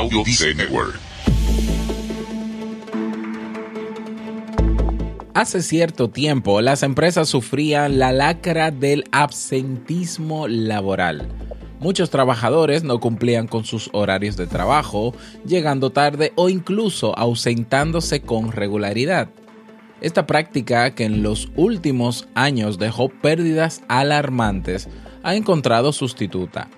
Audio Dice Network. Hace cierto tiempo las empresas sufrían la lacra del absentismo laboral. Muchos trabajadores no cumplían con sus horarios de trabajo, llegando tarde o incluso ausentándose con regularidad. Esta práctica, que en los últimos años dejó pérdidas alarmantes, ha encontrado sustituta.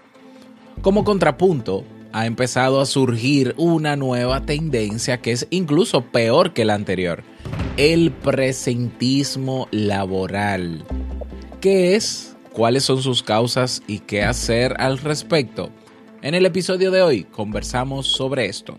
Como contrapunto, ha empezado a surgir una nueva tendencia que es incluso peor que la anterior, el presentismo laboral. ¿Qué es? cuáles son sus causas y qué hacer al respecto. En el episodio de hoy conversamos sobre esto.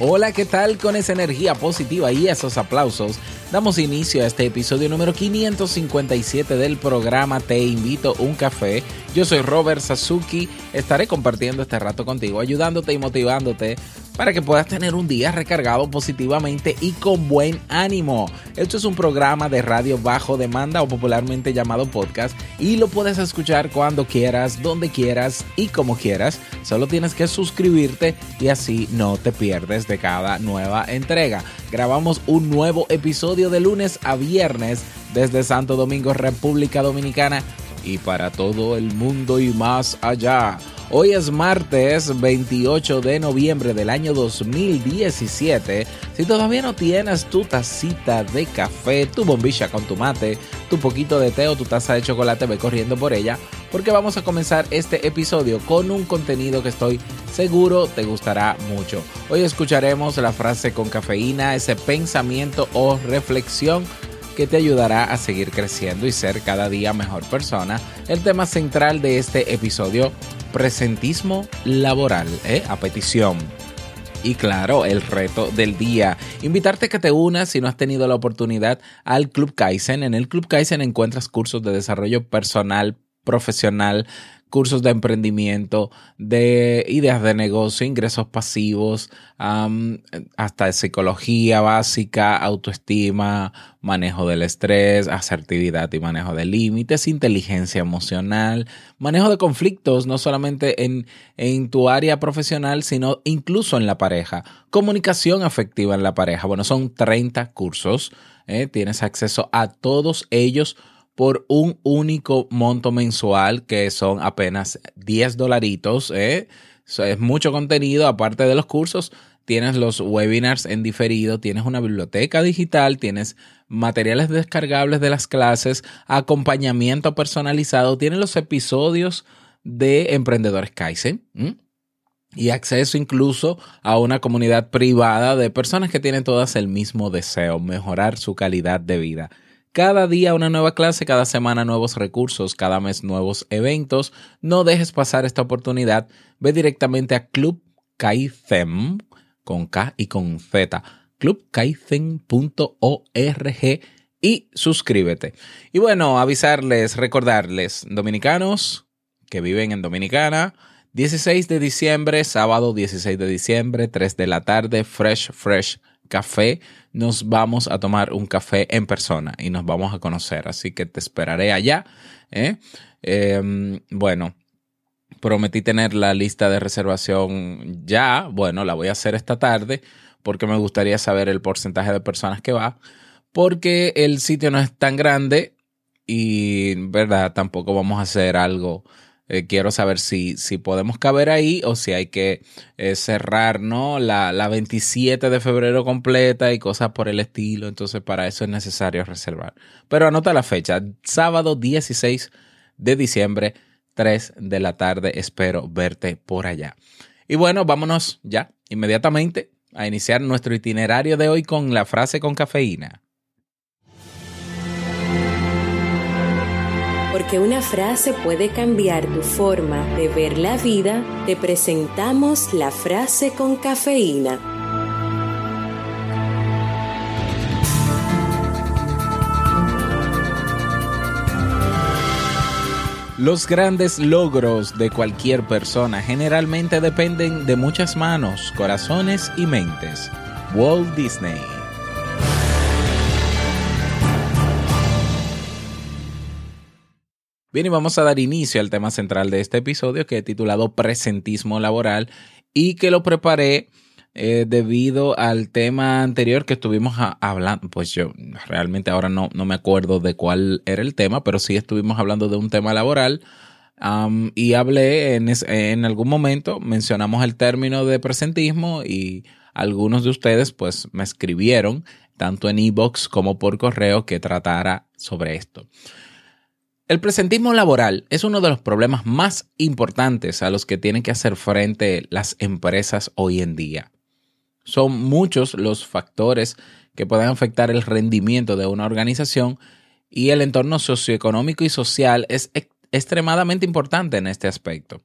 Hola, ¿qué tal? Con esa energía positiva y esos aplausos, damos inicio a este episodio número 557 del programa Te invito un café. Yo soy Robert Sasuki, estaré compartiendo este rato contigo, ayudándote y motivándote para que puedas tener un día recargado positivamente y con buen ánimo. Esto es un programa de radio bajo demanda o popularmente llamado podcast y lo puedes escuchar cuando quieras, donde quieras y como quieras. Solo tienes que suscribirte y así no te pierdes de cada nueva entrega. Grabamos un nuevo episodio de lunes a viernes desde Santo Domingo, República Dominicana y para todo el mundo y más allá. Hoy es martes 28 de noviembre del año 2017. Si todavía no tienes tu tacita de café, tu bombilla con tu mate, tu poquito de té o tu taza de chocolate, ve corriendo por ella, porque vamos a comenzar este episodio con un contenido que estoy seguro te gustará mucho. Hoy escucharemos la frase con cafeína, ese pensamiento o reflexión que te ayudará a seguir creciendo y ser cada día mejor persona. El tema central de este episodio, presentismo laboral, ¿eh? a petición. Y claro, el reto del día. Invitarte a que te unas si no has tenido la oportunidad al Club Kaizen. En el Club Kaizen encuentras cursos de desarrollo personal, profesional, cursos de emprendimiento, de ideas de negocio, ingresos pasivos, hasta psicología básica, autoestima, manejo del estrés, asertividad y manejo de límites, inteligencia emocional, manejo de conflictos, no solamente en, en tu área profesional, sino incluso en la pareja, comunicación afectiva en la pareja. Bueno, son 30 cursos, ¿eh? tienes acceso a todos ellos por un único monto mensual que son apenas 10 dolaritos. ¿eh? es mucho contenido, aparte de los cursos, tienes los webinars en diferido, tienes una biblioteca digital, tienes materiales descargables de las clases, acompañamiento personalizado, tienes los episodios de Emprendedores Kaizen. Y acceso incluso a una comunidad privada de personas que tienen todas el mismo deseo, mejorar su calidad de vida. Cada día una nueva clase, cada semana nuevos recursos, cada mes nuevos eventos. No dejes pasar esta oportunidad. Ve directamente a Club Kaizen con K y con Z. clubkaizen.org y suscríbete. Y bueno, avisarles, recordarles, dominicanos que viven en Dominicana, 16 de diciembre, sábado 16 de diciembre, 3 de la tarde, Fresh Fresh Café nos vamos a tomar un café en persona y nos vamos a conocer. Así que te esperaré allá. ¿eh? Em, bueno, prometí tener la lista de reservación ya. Bueno, la voy a hacer esta tarde porque me gustaría saber el porcentaje de personas que va. Porque el sitio no es tan grande y, ¿verdad? Tampoco vamos a hacer algo Eh, quiero saber si, si podemos caber ahí o si hay que eh, cerrar. La, la 27 de febrero completa y cosas por el estilo. Entonces para eso es necesario reservar. Pero anota la fecha, sábado 16 de diciembre, 3 de la tarde. Espero verte por allá. Y bueno, vámonos ya inmediatamente a iniciar nuestro itinerario de hoy con la frase con cafeína. Porque una frase puede cambiar tu forma de ver la vida, te presentamos la frase con cafeína. Los grandes logros de cualquier persona generalmente dependen de muchas manos, corazones y mentes. Walt Disney Bien, y vamos a dar inicio al tema central de este episodio que he titulado Presentismo Laboral y que lo preparé eh, debido al tema anterior que estuvimos hablando. Pues yo realmente ahora no, no, me acuerdo de cuál era el tema, pero sí estuvimos hablando de un tema laboral. y hablé en, en algún momento, mencionamos el término de presentismo y algunos de ustedes pues me escribieron tanto en e-box como por correo que tratara sobre esto. El presentismo laboral es uno de los problemas más importantes a los que tienen que hacer frente las empresas hoy en día. Son muchos los factores que pueden afectar el rendimiento de una organización y el entorno socioeconómico y social es extremadamente importante en este aspecto.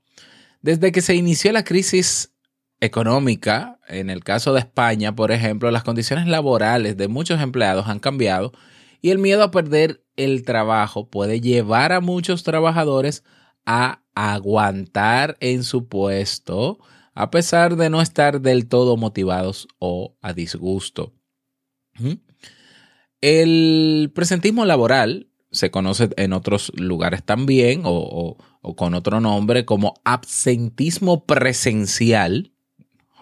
Desde que se inició la crisis económica, en el caso de España, por ejemplo, las condiciones laborales de muchos empleados han cambiado y el miedo a perder el trabajo puede llevar a muchos trabajadores a aguantar en su puesto a pesar de no estar del todo motivados o a disgusto. El presentismo laboral se conoce en otros lugares también o, con otro nombre como absentismo presencial.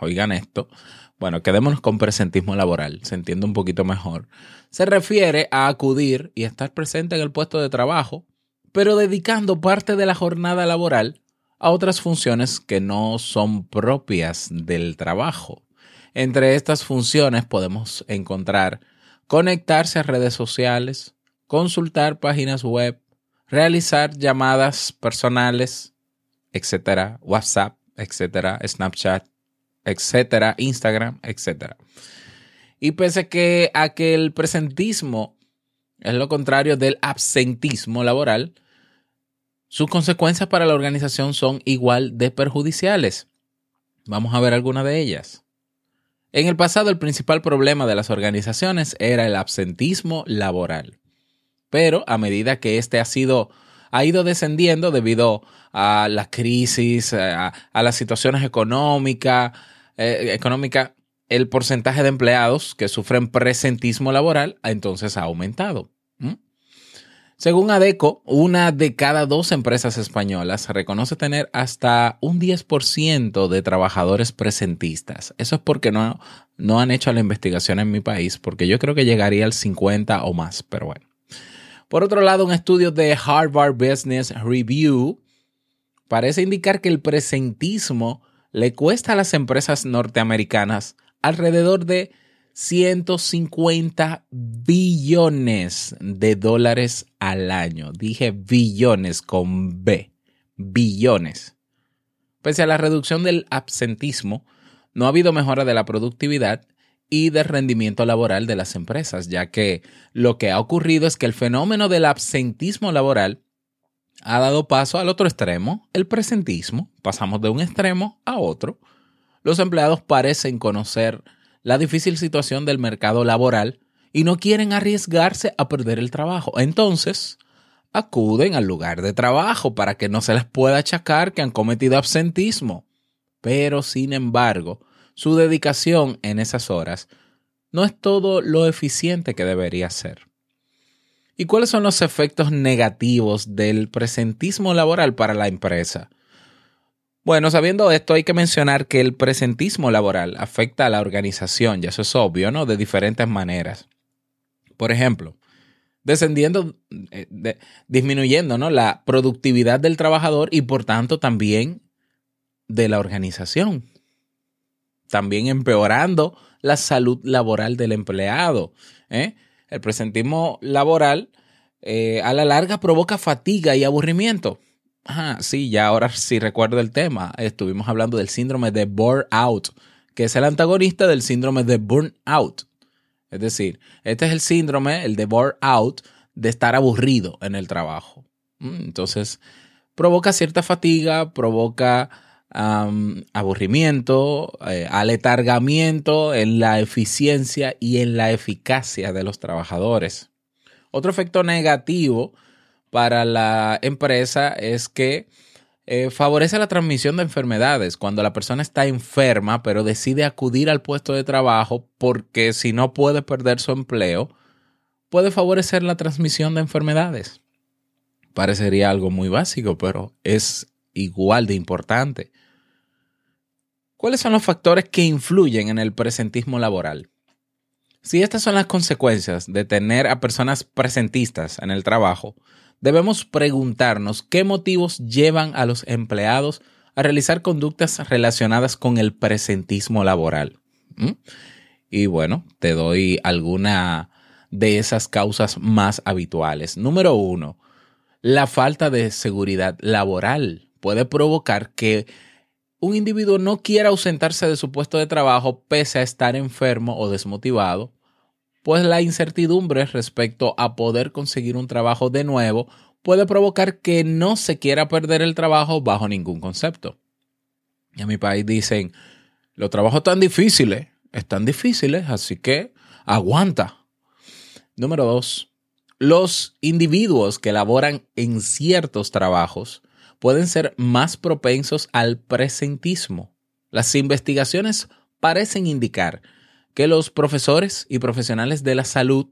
Oigan esto. Bueno, quedémonos con presentismo laboral, se entiende un poquito mejor se refiere a acudir y estar presente en el puesto de trabajo, pero dedicando parte de la jornada laboral a otras funciones que no son propias del trabajo. Entre estas funciones podemos encontrar conectarse a redes sociales, consultar páginas web, realizar llamadas personales, etcétera, WhatsApp, etcétera, Snapchat, etcétera, Instagram, etcétera. Y pese que a que el presentismo es lo contrario del absentismo laboral, sus consecuencias para la organización son igual de perjudiciales. Vamos a ver algunas de ellas. En el pasado el principal problema de las organizaciones era el absentismo laboral. Pero a medida que este ha sido ha ido descendiendo debido a la crisis, a, las situaciones económicas, eh, económica, el porcentaje de empleados que sufren presentismo laboral entonces ha aumentado. Según ADECO, una de cada dos empresas españolas reconoce tener hasta un 10% de trabajadores presentistas. Eso es porque no, no han hecho la investigación en mi país, porque yo creo que llegaría al 50 o más, pero bueno. Por otro lado, un estudio de Harvard Business Review parece indicar que el presentismo le cuesta a las empresas norteamericanas alrededor de 150 billones de dólares al año. Dije billones con B, billones. Pese a la reducción del absentismo, no ha habido mejora de la productividad y del rendimiento laboral de las empresas, ya que lo que ha ocurrido es que el fenómeno del absentismo laboral ha dado paso al otro extremo, el presentismo. Pasamos de un extremo a otro los empleados parecen conocer la difícil situación del mercado laboral y no quieren arriesgarse a perder el trabajo. Entonces, acuden al lugar de trabajo para que no se les pueda achacar que han cometido absentismo. Pero, sin embargo, su dedicación en esas horas no es todo lo eficiente que debería ser. ¿Y cuáles son los efectos negativos del presentismo laboral para la empresa? Bueno, sabiendo esto, hay que mencionar que el presentismo laboral afecta a la organización, y eso es obvio, ¿no? De diferentes maneras. Por ejemplo, descendiendo, eh, disminuyendo ¿no? la productividad del trabajador y por tanto también de la organización. También empeorando la salud laboral del empleado. ¿eh? El presentismo laboral eh, a la larga provoca fatiga y aburrimiento. Ah, sí, ya ahora sí recuerdo el tema. Estuvimos hablando del síndrome de burnout, que es el antagonista del síndrome de burnout. Es decir, este es el síndrome, el de burnout, de estar aburrido en el trabajo. Mm, entonces, provoca cierta fatiga, provoca aburrimiento, eh, aletargamiento en la eficiencia y en la eficacia de los trabajadores. Otro efecto negativo para la empresa es que eh, favorece la transmisión de enfermedades cuando la persona está enferma pero decide acudir al puesto de trabajo porque si no puede perder su empleo, puede favorecer la transmisión de enfermedades. Parecería algo muy básico, pero es igual de importante. ¿Cuáles son los factores que influyen en el presentismo laboral? Si estas son las consecuencias de tener a personas presentistas en el trabajo, debemos preguntarnos qué motivos llevan a los empleados a realizar conductas relacionadas con el presentismo laboral. ¿Mm? Y bueno, te doy alguna de esas causas más habituales. Número uno, la falta de seguridad laboral puede provocar que un individuo no quiera ausentarse de su puesto de trabajo pese a estar enfermo o desmotivado, pues la incertidumbre respecto a poder conseguir un trabajo de nuevo puede provocar que no se quiera perder el trabajo bajo ningún concepto. Y en mi país dicen, los trabajos tan difíciles, están difíciles, así que aguanta. Número dos, los individuos que laboran en ciertos trabajos pueden ser más propensos al presentismo. Las investigaciones parecen indicar que los profesores y profesionales de la salud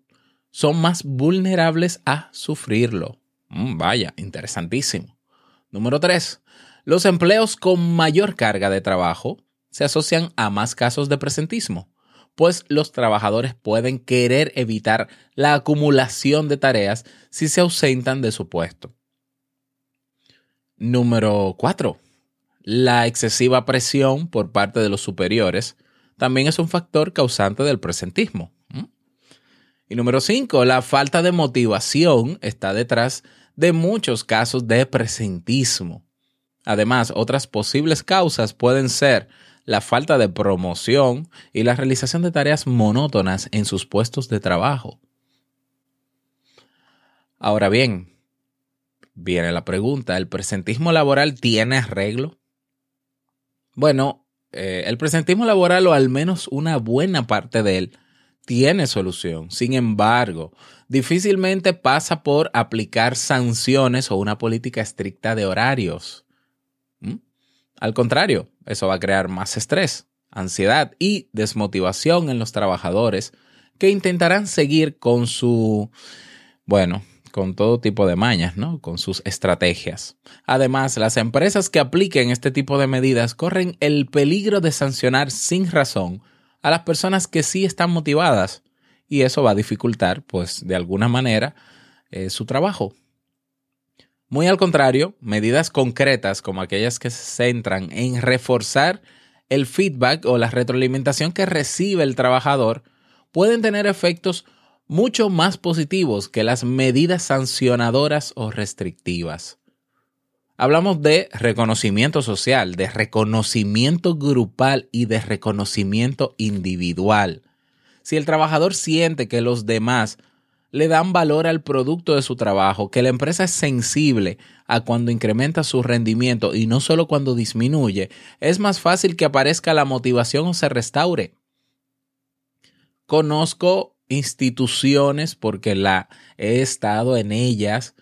son más vulnerables a sufrirlo. Mm, vaya, interesantísimo. Número 3. Los empleos con mayor carga de trabajo se asocian a más casos de presentismo, pues los trabajadores pueden querer evitar la acumulación de tareas si se ausentan de su puesto. Número 4. La excesiva presión por parte de los superiores también es un factor causante del presentismo. Y número 5. La falta de motivación está detrás de muchos casos de presentismo. Además, otras posibles causas pueden ser la falta de promoción y la realización de tareas monótonas en sus puestos de trabajo. Ahora bien, viene la pregunta, ¿el presentismo laboral tiene arreglo? Bueno, eh, el presentismo laboral, o al menos una buena parte de él, tiene solución. Sin embargo, difícilmente pasa por aplicar sanciones o una política estricta de horarios. ¿Mm? Al contrario, eso va a crear más estrés, ansiedad y desmotivación en los trabajadores que intentarán seguir con su, bueno, con todo tipo de mañas, ¿no? Con sus estrategias. Además, las empresas que apliquen este tipo de medidas corren el peligro de sancionar sin razón a las personas que sí están motivadas y eso va a dificultar, pues, de alguna manera, eh, su trabajo. Muy al contrario, medidas concretas como aquellas que se centran en reforzar el feedback o la retroalimentación que recibe el trabajador pueden tener efectos mucho más positivos que las medidas sancionadoras o restrictivas. Hablamos de reconocimiento social, de reconocimiento grupal y de reconocimiento individual. Si el trabajador siente que los demás le dan valor al producto de su trabajo, que la empresa es sensible a cuando incrementa su rendimiento y no solo cuando disminuye, es más fácil que aparezca la motivación o se restaure. Conozco instituciones, porque la he estado en ellas,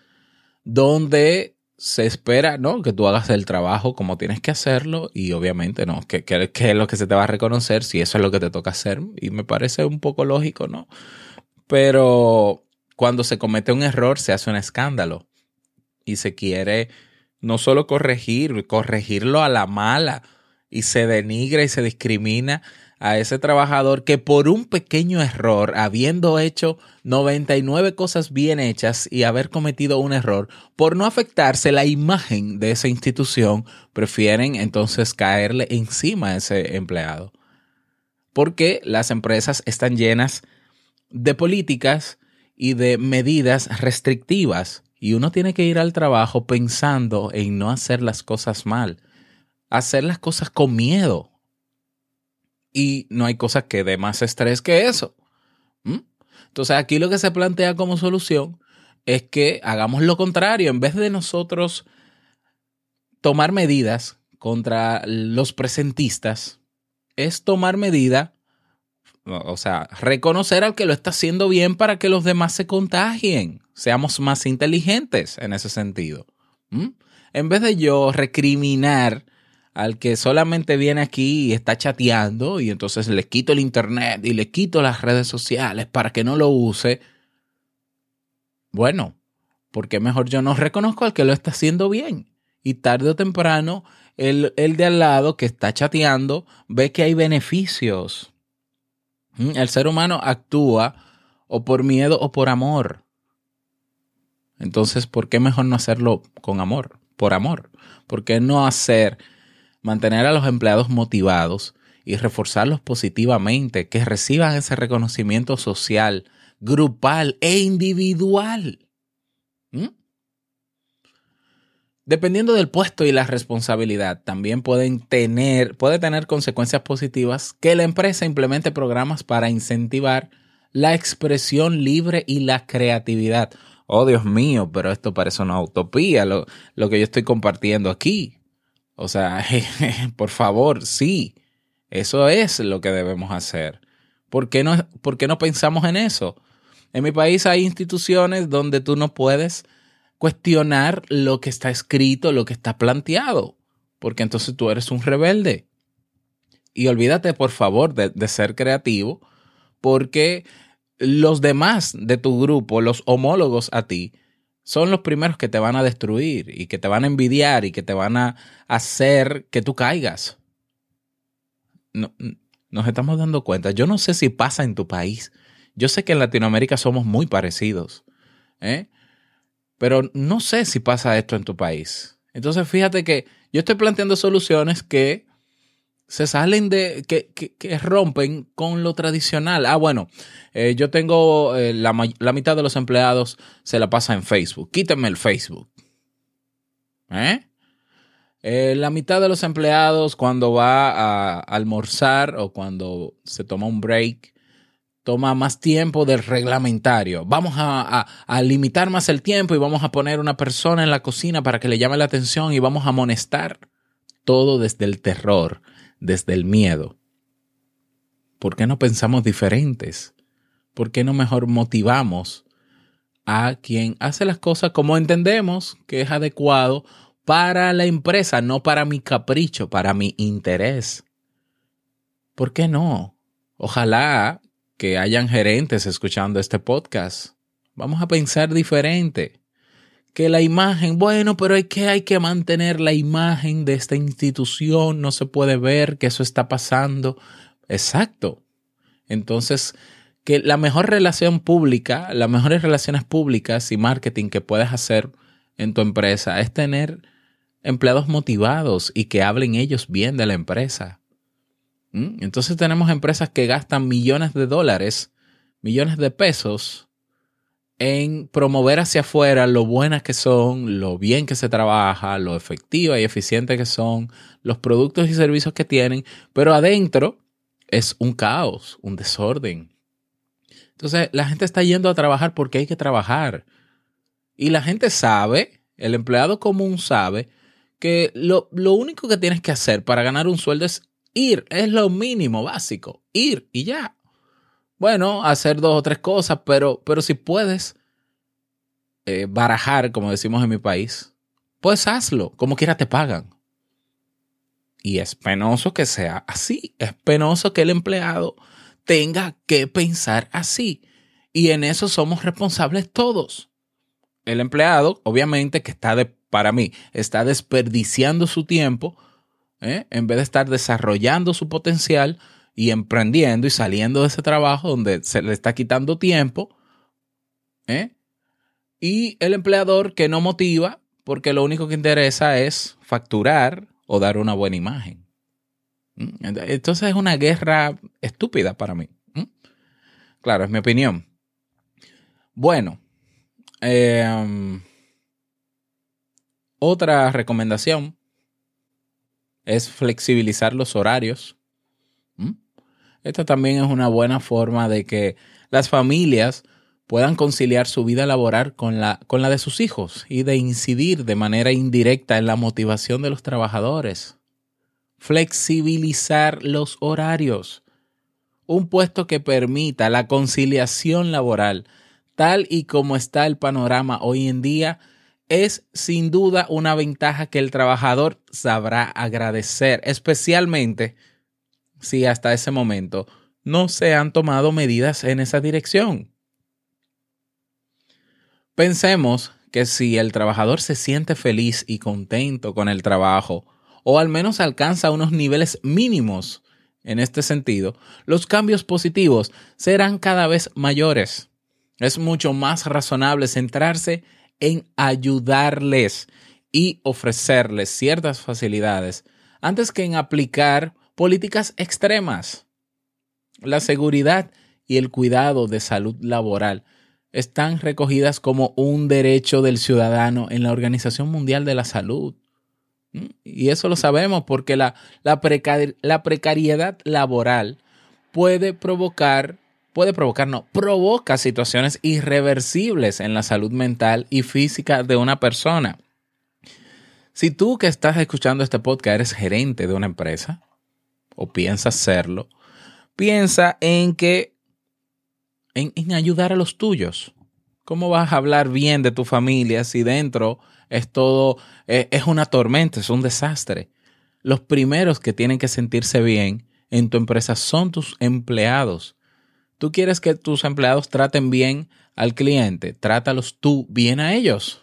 donde se espera, ¿no? Que tú hagas el trabajo como tienes que hacerlo y obviamente, ¿no? Que, es lo que se te va a reconocer si eso es lo que te toca hacer y me parece un poco lógico, ¿no? Pero cuando se comete un error se hace un escándalo y se quiere no solo corregir, corregirlo a la mala y se denigra y se discrimina a ese trabajador que por un pequeño error, habiendo hecho 99 cosas bien hechas y haber cometido un error, por no afectarse la imagen de esa institución, prefieren entonces caerle encima a ese empleado. Porque las empresas están llenas de políticas y de medidas restrictivas y uno tiene que ir al trabajo pensando en no hacer las cosas mal, hacer las cosas con miedo y no hay cosa que dé más estrés que eso. ¿Mm? Entonces aquí lo que se plantea como solución es que hagamos lo contrario. En vez de nosotros tomar medidas contra los presentistas, es tomar medida, o sea, reconocer al que lo está haciendo bien para que los demás se contagien. Seamos más inteligentes en ese sentido. ¿Mm? En vez de yo recriminar al que solamente viene aquí y está chateando y entonces le quito el internet y le quito las redes sociales para que no lo use. Bueno, porque mejor yo no reconozco al que lo está haciendo bien. Y tarde o temprano, el, el de al lado que está chateando ve que hay beneficios. ¿Mm? El ser humano actúa o por miedo o por amor. Entonces, ¿por qué mejor no hacerlo con amor? Por amor. ¿Por qué no hacer mantener a los empleados motivados y reforzarlos positivamente, que reciban ese reconocimiento social, grupal e individual. ¿Mm? Dependiendo del puesto y la responsabilidad, también pueden tener, puede tener consecuencias positivas que la empresa implemente programas para incentivar la expresión libre y la creatividad. Oh, Dios mío, pero esto parece una utopía, lo, lo que yo estoy compartiendo aquí. O sea, por favor, sí, eso es lo que debemos hacer. ¿Por qué, no, ¿Por qué no pensamos en eso? En mi país hay instituciones donde tú no puedes cuestionar lo que está escrito, lo que está planteado, porque entonces tú eres un rebelde. Y olvídate, por favor, de, de ser creativo, porque los demás de tu grupo, los homólogos a ti, son los primeros que te van a destruir y que te van a envidiar y que te van a hacer que tú caigas. nos estamos dando cuenta. Yo no sé si pasa en tu país. Yo sé que en Latinoamérica somos muy parecidos. ¿eh? Pero no sé si pasa esto en tu país. Entonces fíjate que yo estoy planteando soluciones que se salen de, que, que, rompen con lo tradicional. Ah, bueno, eh, yo tengo eh, la, la, mitad de los empleados se la pasa en Facebook. Quítenme el Facebook. ¿Eh? ¿Eh? la mitad de los empleados cuando va a almorzar o cuando se toma un break, toma más tiempo del reglamentario. Vamos a, a, limitar más el tiempo y vamos a poner una persona en la cocina para que le llame la atención y vamos a amonestar. Todo desde el terror desde el miedo. ¿Por qué no pensamos diferentes? ¿Por qué no mejor motivamos a quien hace las cosas como entendemos que es adecuado para la empresa, no para mi capricho, para mi interés? ¿Por qué no? Ojalá que hayan gerentes escuchando este podcast. Vamos a pensar diferente que la imagen, bueno, pero hay que, hay que mantener la imagen de esta institución, no se puede ver que eso está pasando. Exacto. Entonces, que la mejor relación pública, las mejores relaciones públicas y marketing que puedes hacer en tu empresa es tener empleados motivados y que hablen ellos bien de la empresa. ¿Mm? Entonces tenemos empresas que gastan millones de dólares, millones de pesos en promover hacia afuera lo buenas que son, lo bien que se trabaja, lo efectiva y eficiente que son, los productos y servicios que tienen, pero adentro es un caos, un desorden. Entonces la gente está yendo a trabajar porque hay que trabajar. Y la gente sabe, el empleado común sabe, que lo, lo único que tienes que hacer para ganar un sueldo es ir, es lo mínimo básico, ir y ya bueno, hacer dos o tres cosas, pero, pero si puedes eh, barajar, como decimos en mi país, pues hazlo, como quiera te pagan. Y es penoso que sea así, es penoso que el empleado tenga que pensar así. Y en eso somos responsables todos. El empleado, obviamente, que está de, para mí, está desperdiciando su tiempo, ¿eh? en vez de estar desarrollando su potencial y emprendiendo y saliendo de ese trabajo donde se le está quitando tiempo. ¿eh? Y el empleador que no motiva porque lo único que interesa es facturar o dar una buena imagen. ¿Mm? Entonces es una guerra estúpida para mí. ¿Mm? Claro, es mi opinión. Bueno, em, otra recomendación es flexibilizar los horarios. Esta también es una buena forma de que las familias puedan conciliar su vida laboral con la, con la de sus hijos y de incidir de manera indirecta en la motivación de los trabajadores. Flexibilizar los horarios. Un puesto que permita la conciliación laboral, tal y como está el panorama hoy en día, es sin duda una ventaja que el trabajador sabrá agradecer, especialmente si hasta ese momento no se han tomado medidas en esa dirección. Pensemos que si el trabajador se siente feliz y contento con el trabajo, o al menos alcanza unos niveles mínimos en este sentido, los cambios positivos serán cada vez mayores. Es mucho más razonable centrarse en ayudarles y ofrecerles ciertas facilidades antes que en aplicar políticas extremas. La seguridad y el cuidado de salud laboral están recogidas como un derecho del ciudadano en la Organización Mundial de la Salud. ¿Mm? Y eso lo sabemos porque la, la, la precariedad laboral puede provocar, puede provocar, no, provoca situaciones irreversibles en la salud mental y física de una persona. Si tú que estás escuchando este podcast eres gerente de una empresa o piensas serlo, piensa en que en, ayudar a los tuyos. ¿Cómo vas a hablar bien de tu familia si dentro es todo, es, es una tormenta, es un desastre? Los primeros que tienen que sentirse bien en tu empresa son tus empleados. Tú quieres que tus empleados traten bien al cliente, trátalos tú bien a ellos.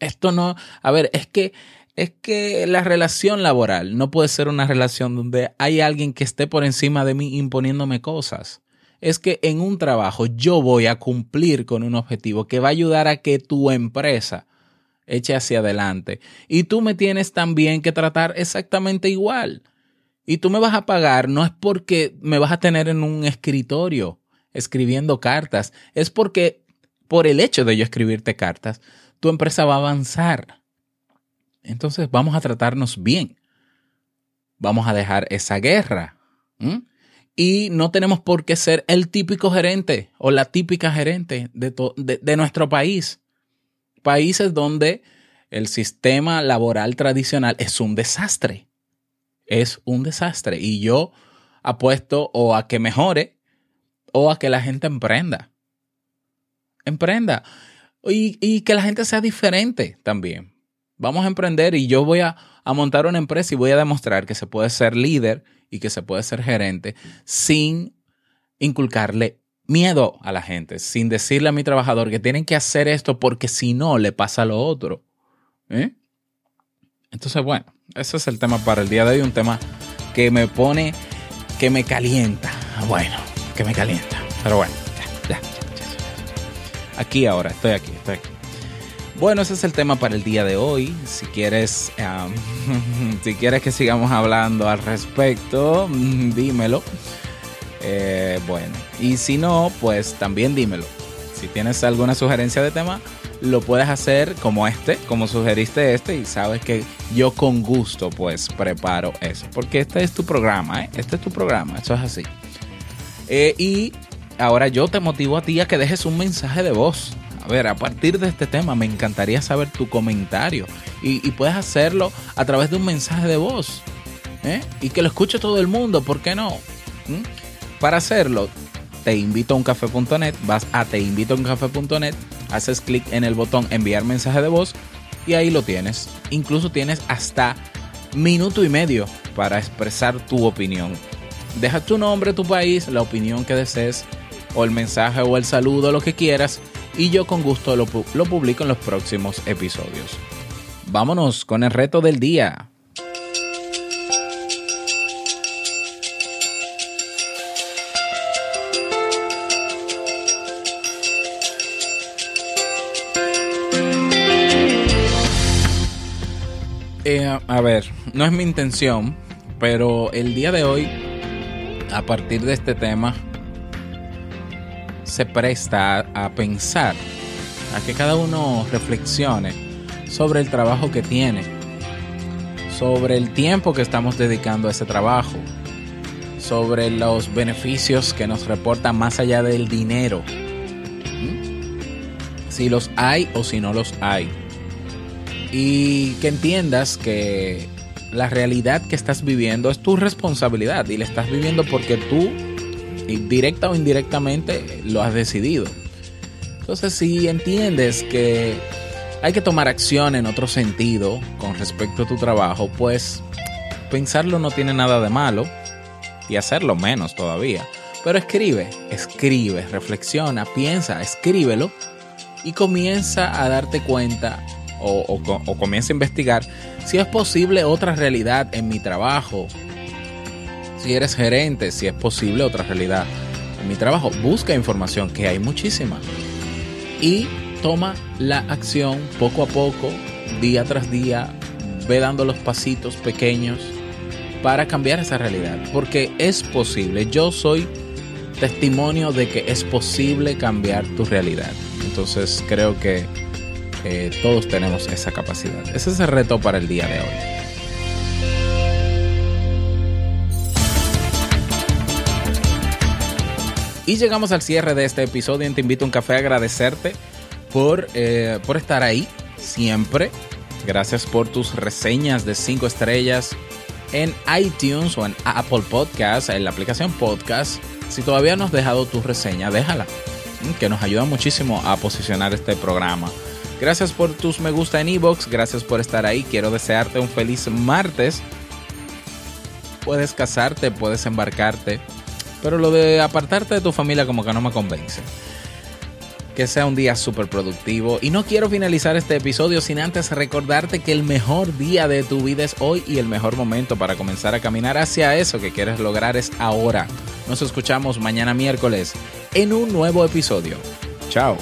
Esto no, a ver, es que es que la relación laboral no puede ser una relación donde hay alguien que esté por encima de mí imponiéndome cosas es que en un trabajo yo voy a cumplir con un objetivo que va a ayudar a que tu empresa eche hacia adelante. Y tú me tienes también que tratar exactamente igual. Y tú me vas a pagar no es porque me vas a tener en un escritorio escribiendo cartas, es porque por el hecho de yo escribirte cartas, tu empresa va a avanzar. Entonces vamos a tratarnos bien. Vamos a dejar esa guerra y no tenemos por qué ser el típico gerente o la típica gerente de, nuestro país. Países donde el sistema laboral tradicional es un desastre. Es un desastre. Y yo apuesto o a que mejore o a que la gente emprenda. Emprenda. Y, y que la gente sea diferente también. Vamos a emprender y yo voy a, montar una empresa y voy a demostrar que se puede ser líder y que se puede ser gerente sin inculcarle miedo a la gente, sin decirle a mi trabajador que tienen que hacer esto porque si no le pasa lo otro. ¿eh? Entonces, bueno, ese es el tema para el día de hoy, un tema que me pone, que me calienta. Bueno, que me calienta. Pero bueno, ya, ya, ya. Aquí ahora, estoy aquí, estoy aquí. Bueno, ese es el tema para el día de hoy. Si quieres, si quieres que sigamos hablando al respecto, dímelo. Eh, bueno, y si no, pues también dímelo. Si tienes alguna sugerencia de tema, lo puedes hacer como este, como sugeriste este, y sabes que yo con gusto pues preparo eso, porque este es tu programa, ¿eh? Este es tu programa, eso es así. Eh, y ahora yo te motivo a ti a que dejes un mensaje de voz a ver, a partir de este tema me encantaría saber tu comentario y, puedes hacerlo a través de un mensaje de voz ¿eh? y que lo escuche todo el mundo, ¿por qué no? ¿Mm? Para hacerlo, te invito a uncafé.net, vas a teinvitouncafé.net, haces clic en el botón enviar mensaje de voz y ahí lo tienes. Incluso tienes hasta minuto y medio para expresar tu opinión. Deja tu nombre, tu país, la opinión que desees, o el mensaje o el saludo, lo que quieras, y yo con gusto lo, lo publico en los próximos episodios. Vámonos con el reto del día. Eh, a ver, no es mi intención, pero el día de hoy, a partir de este tema, se presta a pensar, a que cada uno reflexione sobre el trabajo que tiene, sobre el tiempo que estamos dedicando a ese trabajo, sobre los beneficios que nos reporta más allá del dinero, ¿Mm? si los hay o si no los hay, y que entiendas que la realidad que estás viviendo es tu responsabilidad y la estás viviendo porque tú, directa o indirectamente, lo has decidido. Entonces, si entiendes que hay que tomar acción en otro sentido con respecto a tu trabajo, pues pensarlo no tiene nada de malo y hacerlo menos todavía. Pero escribe, escribe, reflexiona, piensa, escríbelo y comienza a darte cuenta o, comienza a investigar si es posible otra realidad en mi trabajo. Si eres gerente, si es posible otra realidad en mi trabajo. Busca información, que hay muchísima. Y toma la acción poco a poco, día tras día. Ve dando los pasitos pequeños para cambiar esa realidad. Porque es posible. Yo soy testimonio de que es posible cambiar tu realidad. Entonces creo que todos tenemos esa capacidad. Ese es el reto para el día de hoy. Y llegamos al cierre de este episodio. Te invito a un café a agradecerte por, eh, por estar ahí siempre. Gracias por tus reseñas de 5 estrellas en iTunes o en Apple Podcasts, en la aplicación Podcast. Si todavía no has dejado tu reseña, déjala, que nos ayuda muchísimo a posicionar este programa Gracias por tus me gusta en Evox, gracias por estar ahí. Quiero desearte un feliz martes. Puedes casarte, puedes embarcarte, pero lo de apartarte de tu familia como que no me convence. Que sea un día súper productivo. Y no quiero finalizar este episodio sin antes recordarte que el mejor día de tu vida es hoy y el mejor momento para comenzar a caminar hacia eso que quieres lograr es ahora. Nos escuchamos mañana miércoles en un nuevo episodio. Chao.